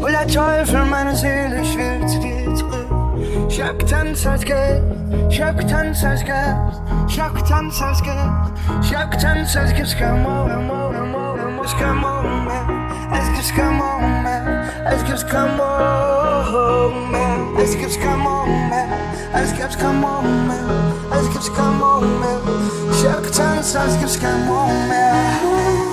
Und der Teufel meine Seele ich schwillt, geht zurück. Ich hab getanzt als Geld, ich hab getanzt als Geld, ich hab getanzt als Geld, ich hab getanzt als Geld. Kein Morgen, Morgen, Morgen, es gibt kein Morgen mehr. Es gibt's kein Morgen mehr, es gibt's kein Morgen mehr, es gibt's kein Morgen mehr, es gibt kein Morgen mehr, es gibt kein Morgen mehr. Ich hab getanzt, als gibt's kein Morgen mehr.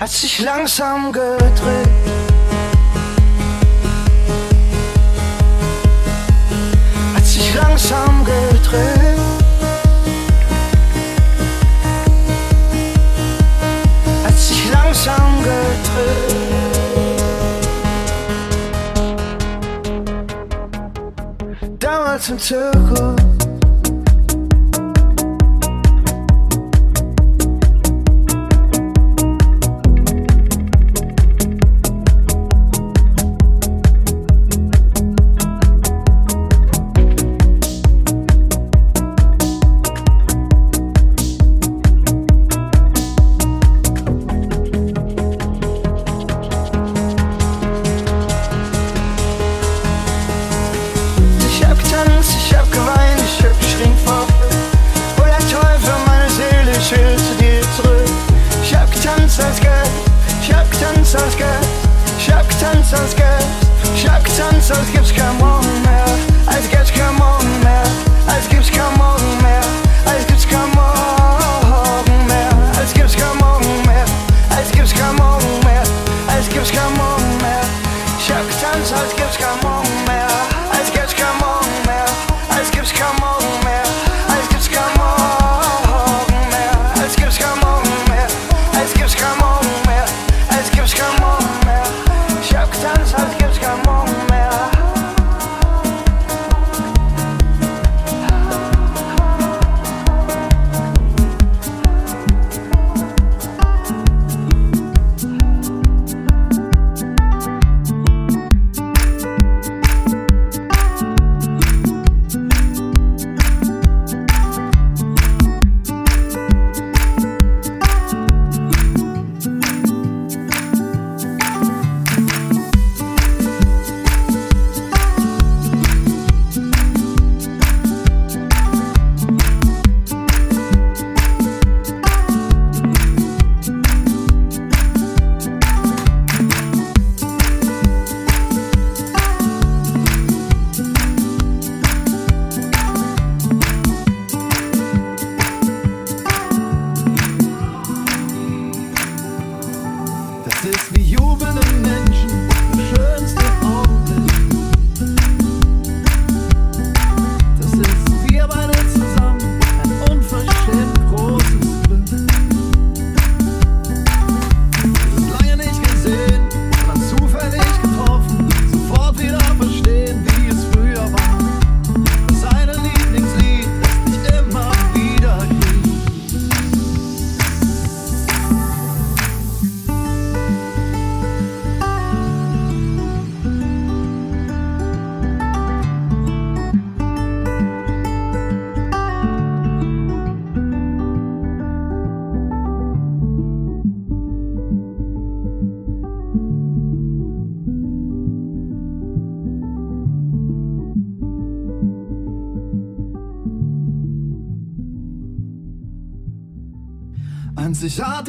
hat sich langsam gedreht. Hat sich langsam gedreht. Hat sich langsam gedreht. Damals im Zirkus. sunscreen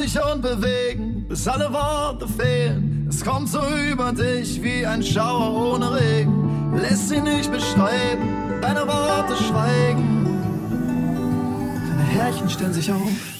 Einzigartig und bewegen, bis alle Worte fehlen. Es kommt so über dich wie ein Schauer ohne Regen. Lässt sie nicht beschreiben, deine Worte schweigen. Deine Härchen stellen sich auf.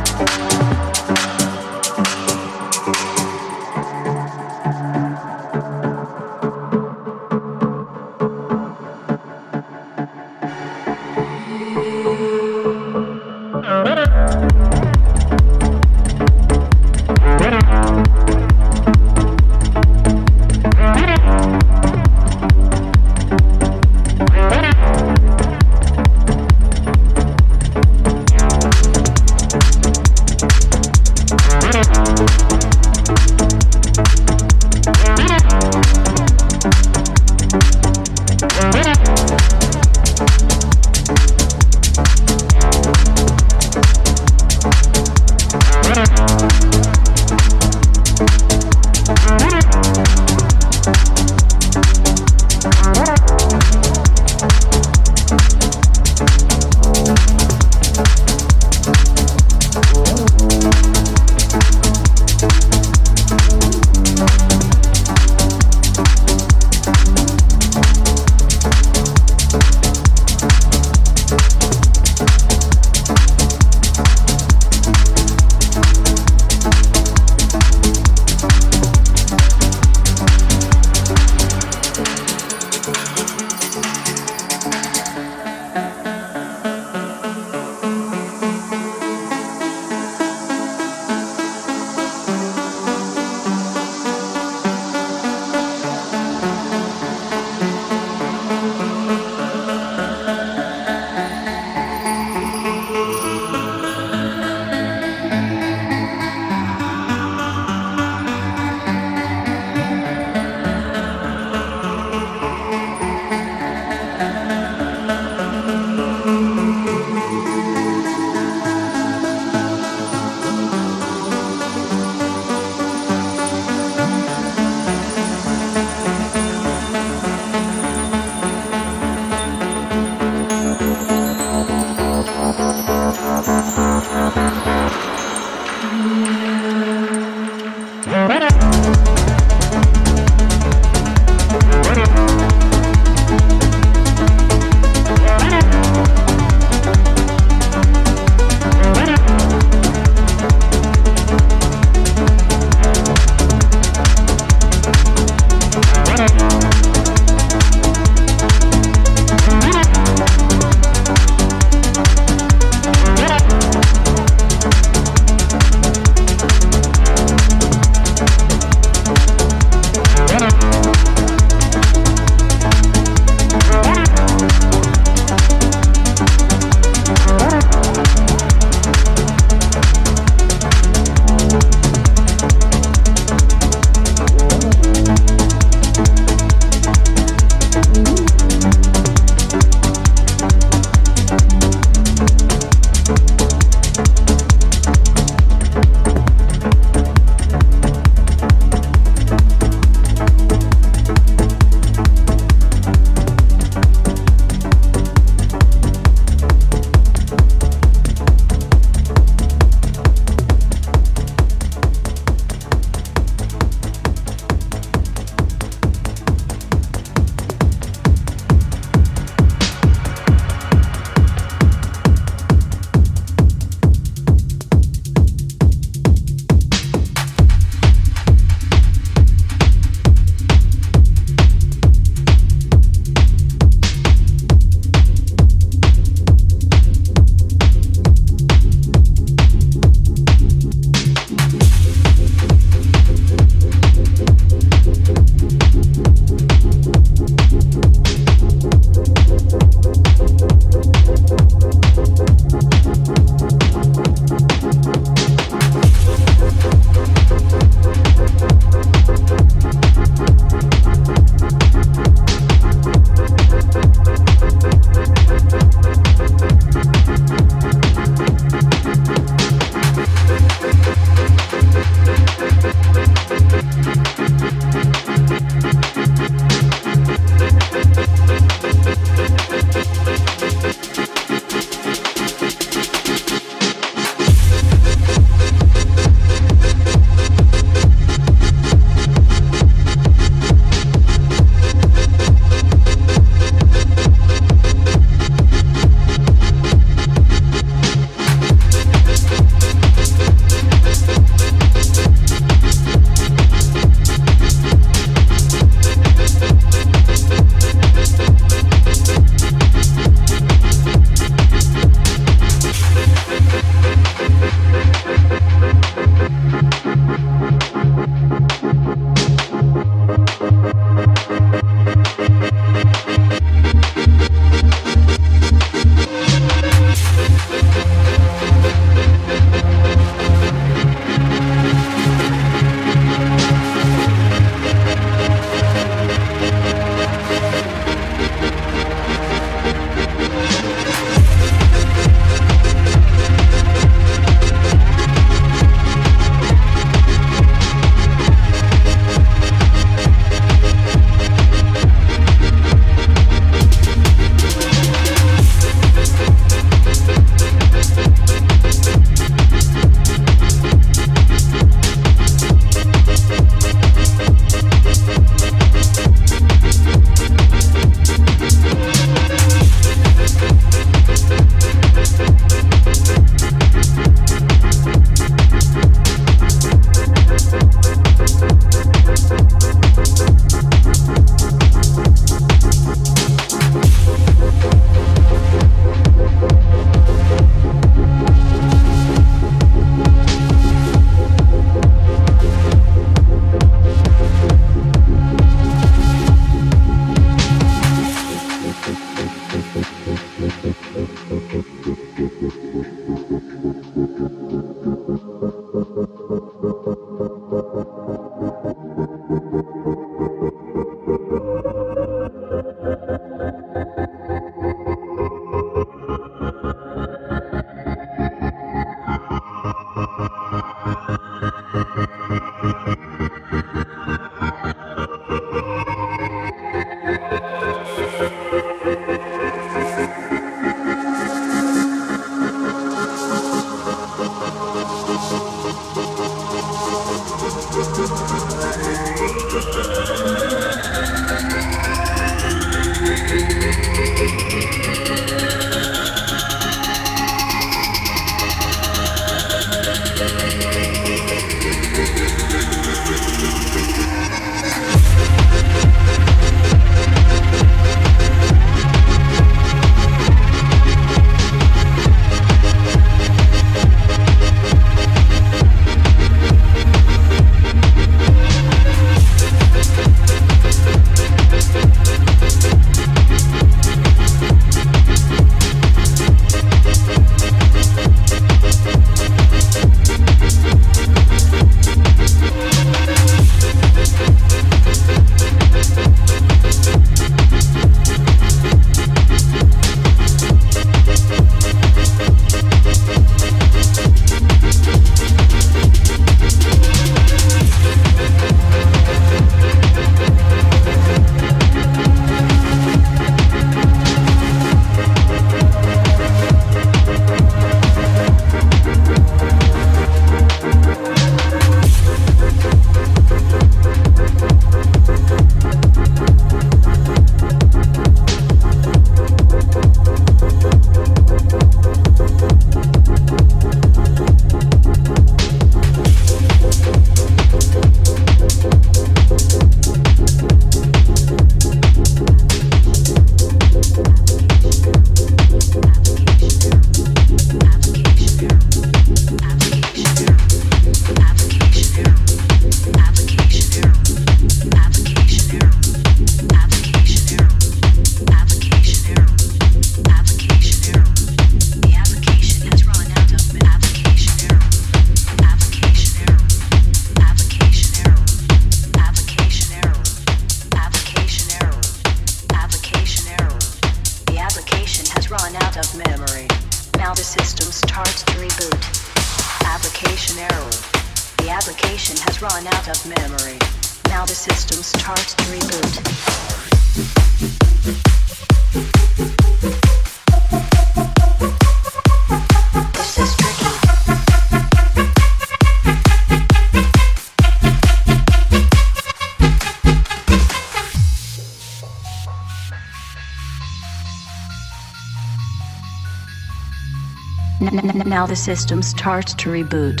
The system starts to reboot.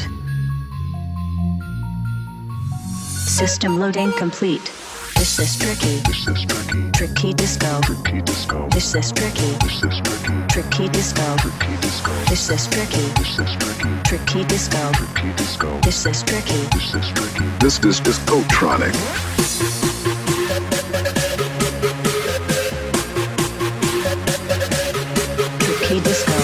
System loading complete. This is tricky. This is tricky. Tricky disco. Tricky disco. This is tricky. This is tricky. Tricky disco. Tricky disco. This is tricky. This is tricky. Tricky disco. Tricky disco. This is tricky. This is tricky. This is discotronic. Tricky disco.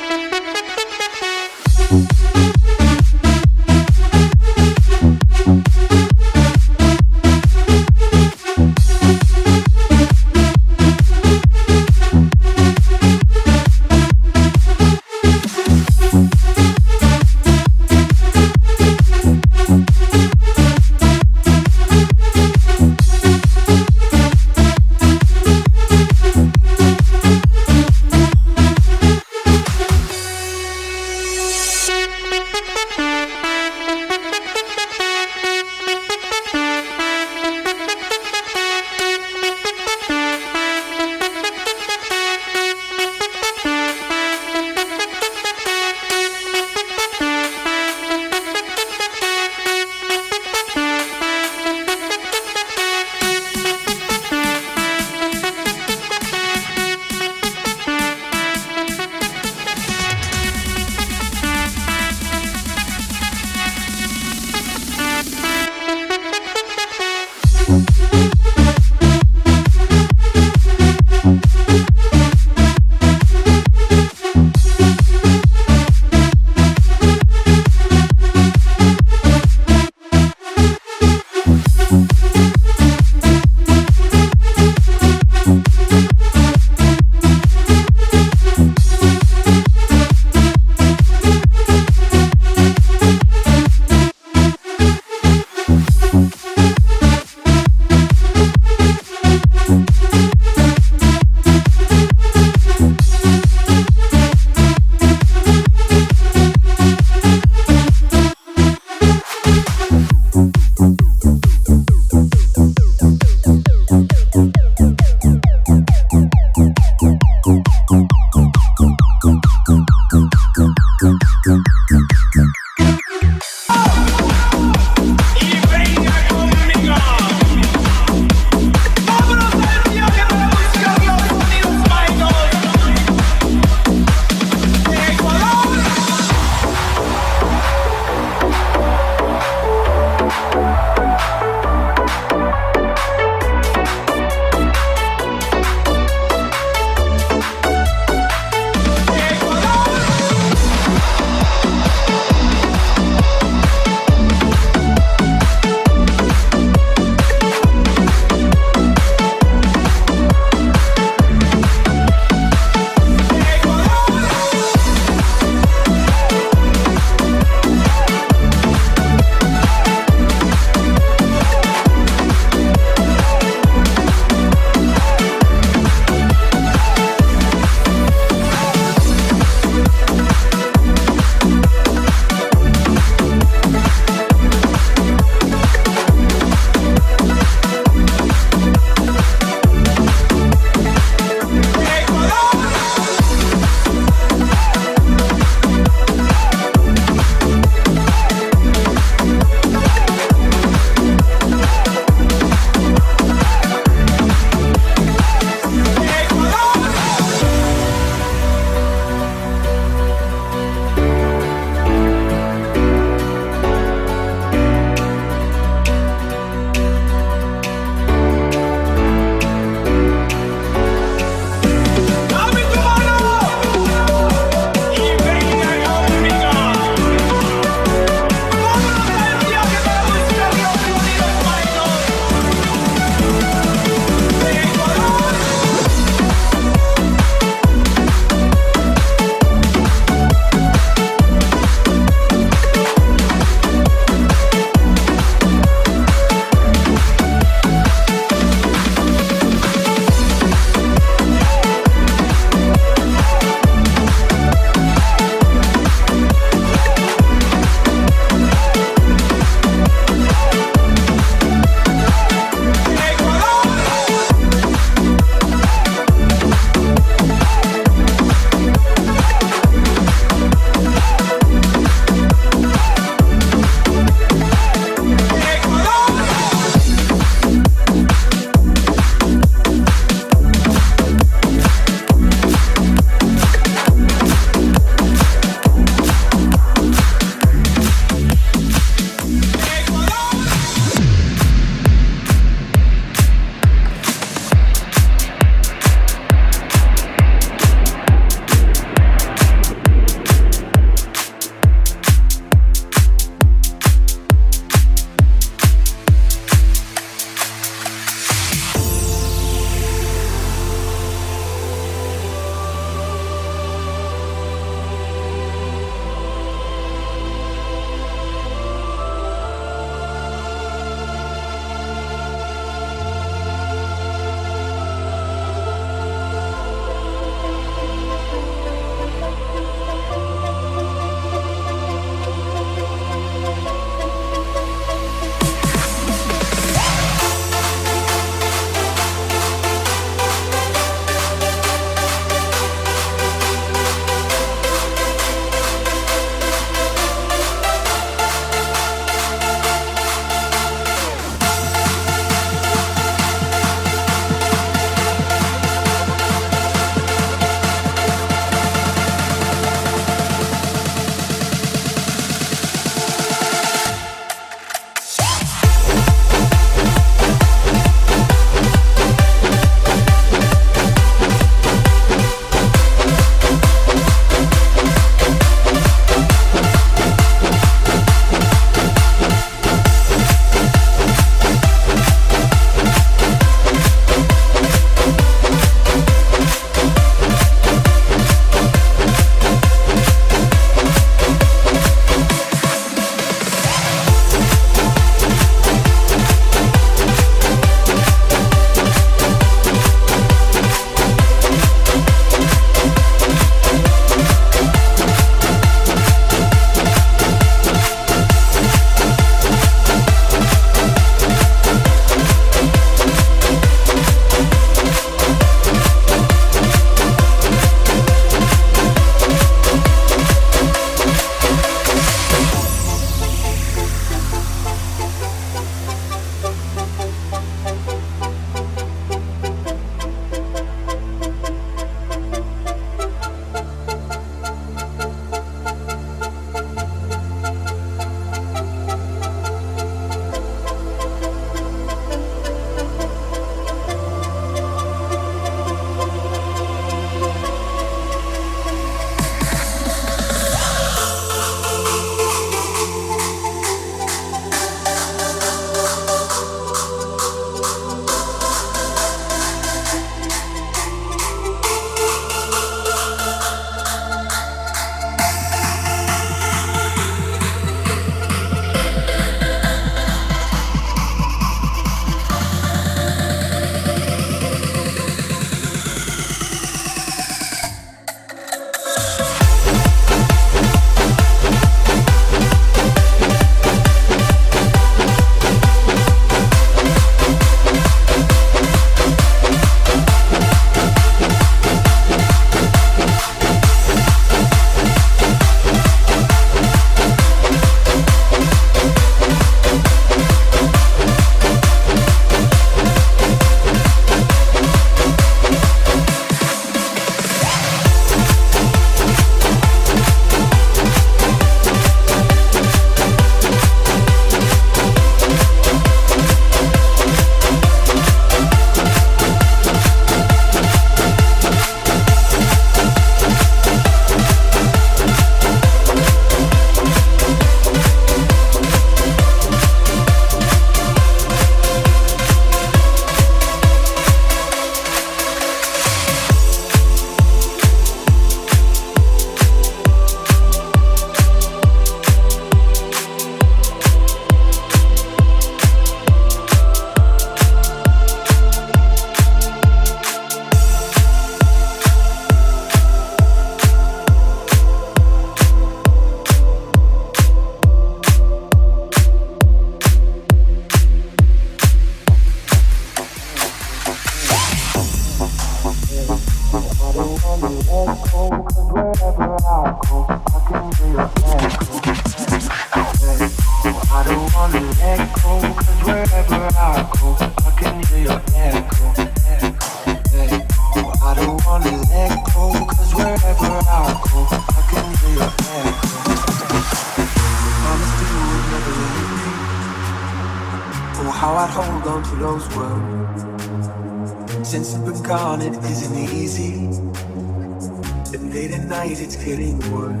feeling warm.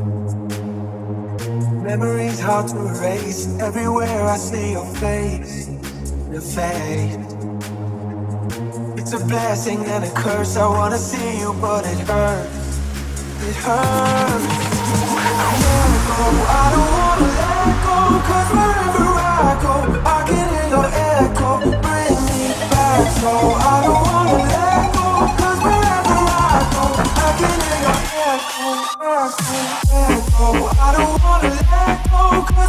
Memories hard to erase. Everywhere I see your face, the fade. It's a blessing and a curse. I wanna see you, but it hurts. It hurts. I never go. I don't wanna let go. Cause wherever I go, I can hear your echo. Bring me back. So I don't I don't wanna let go.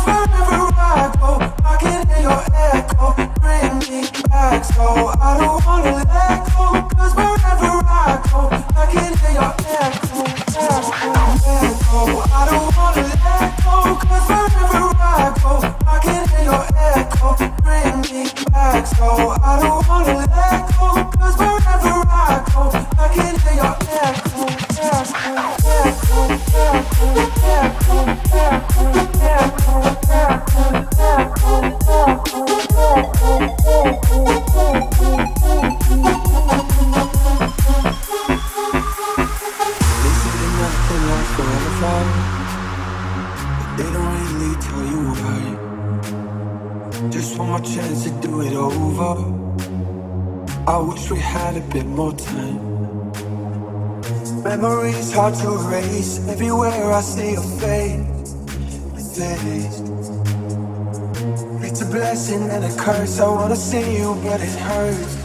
see your face, your face. It's a blessing and a curse. I wanna see you, but it hurts.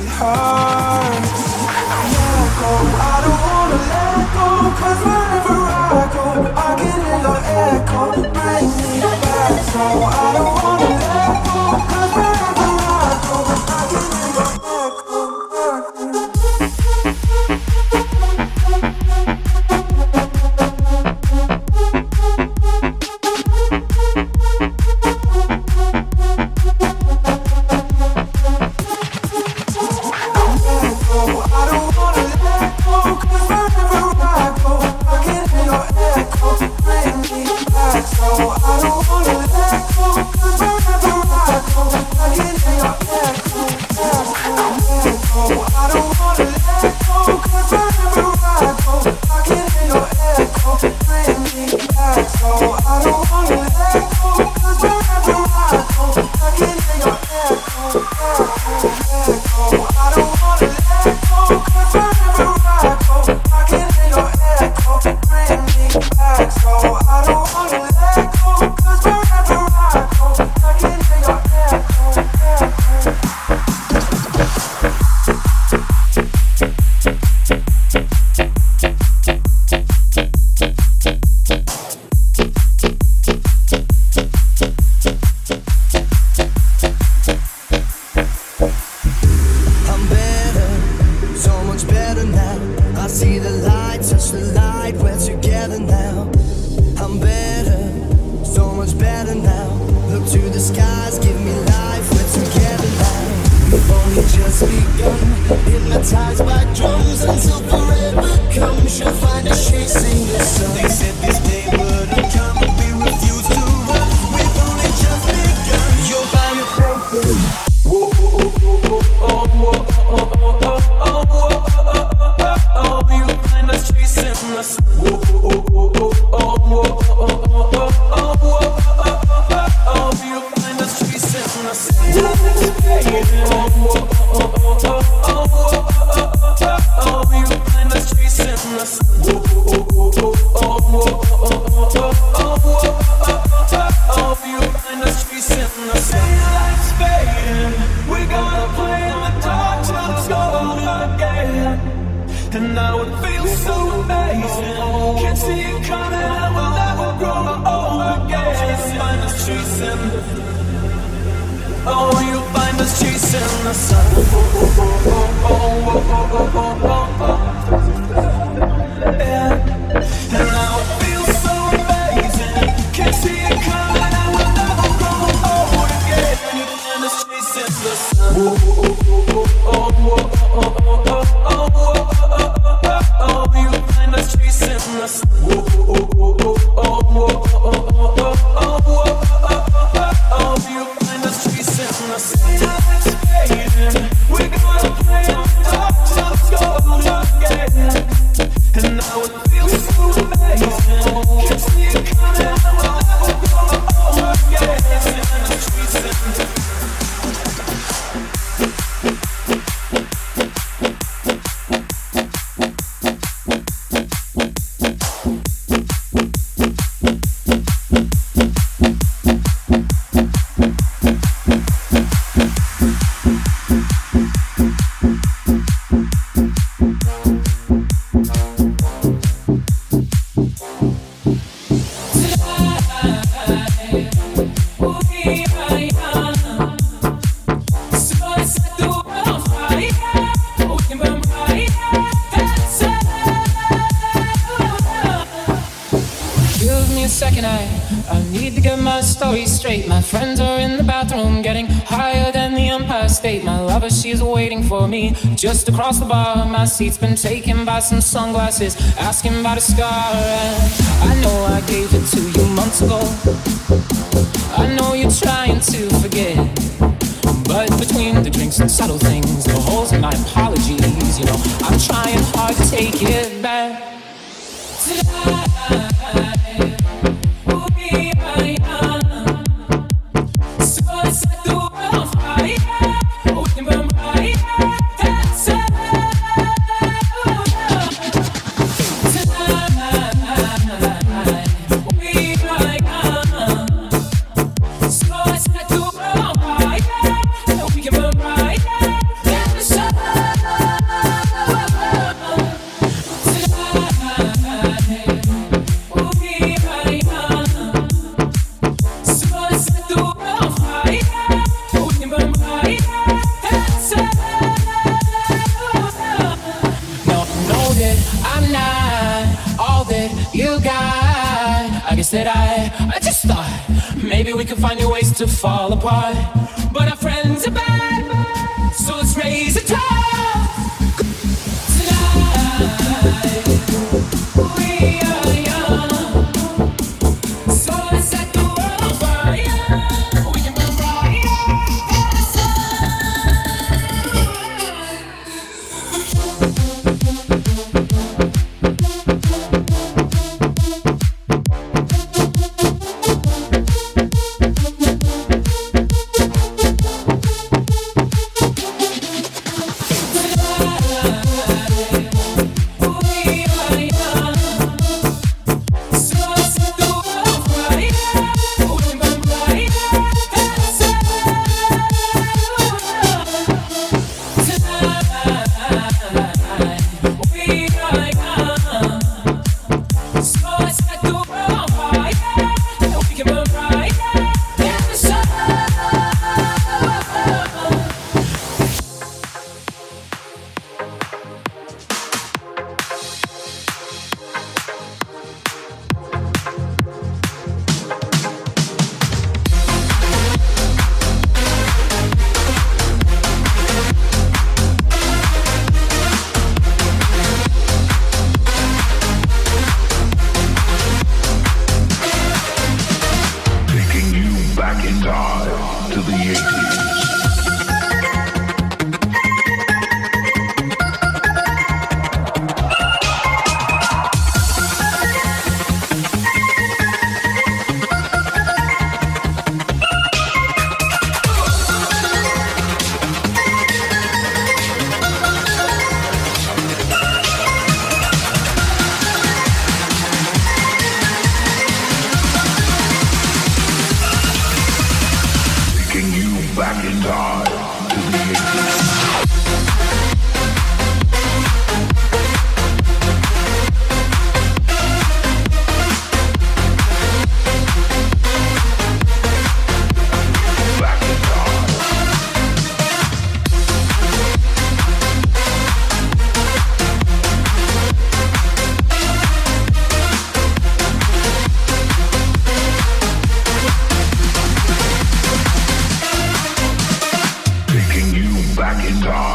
It hurts. I let go. I don't wanna let go. Cause wherever I go, I can hear your echo. Bring me back. So I don't wanna let go. chasing the sun. And now it so amazing. Can't see it coming, I will never grow old again. And chasing the sun. Just across the bar, my seat's been taken by some sunglasses, asking about a scar. And I know I gave it to you months ago. I know you're trying to forget. But between the drinks and subtle things, the holes in my apologies, you know, I'm trying hard to take it back.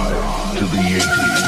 to the 80s.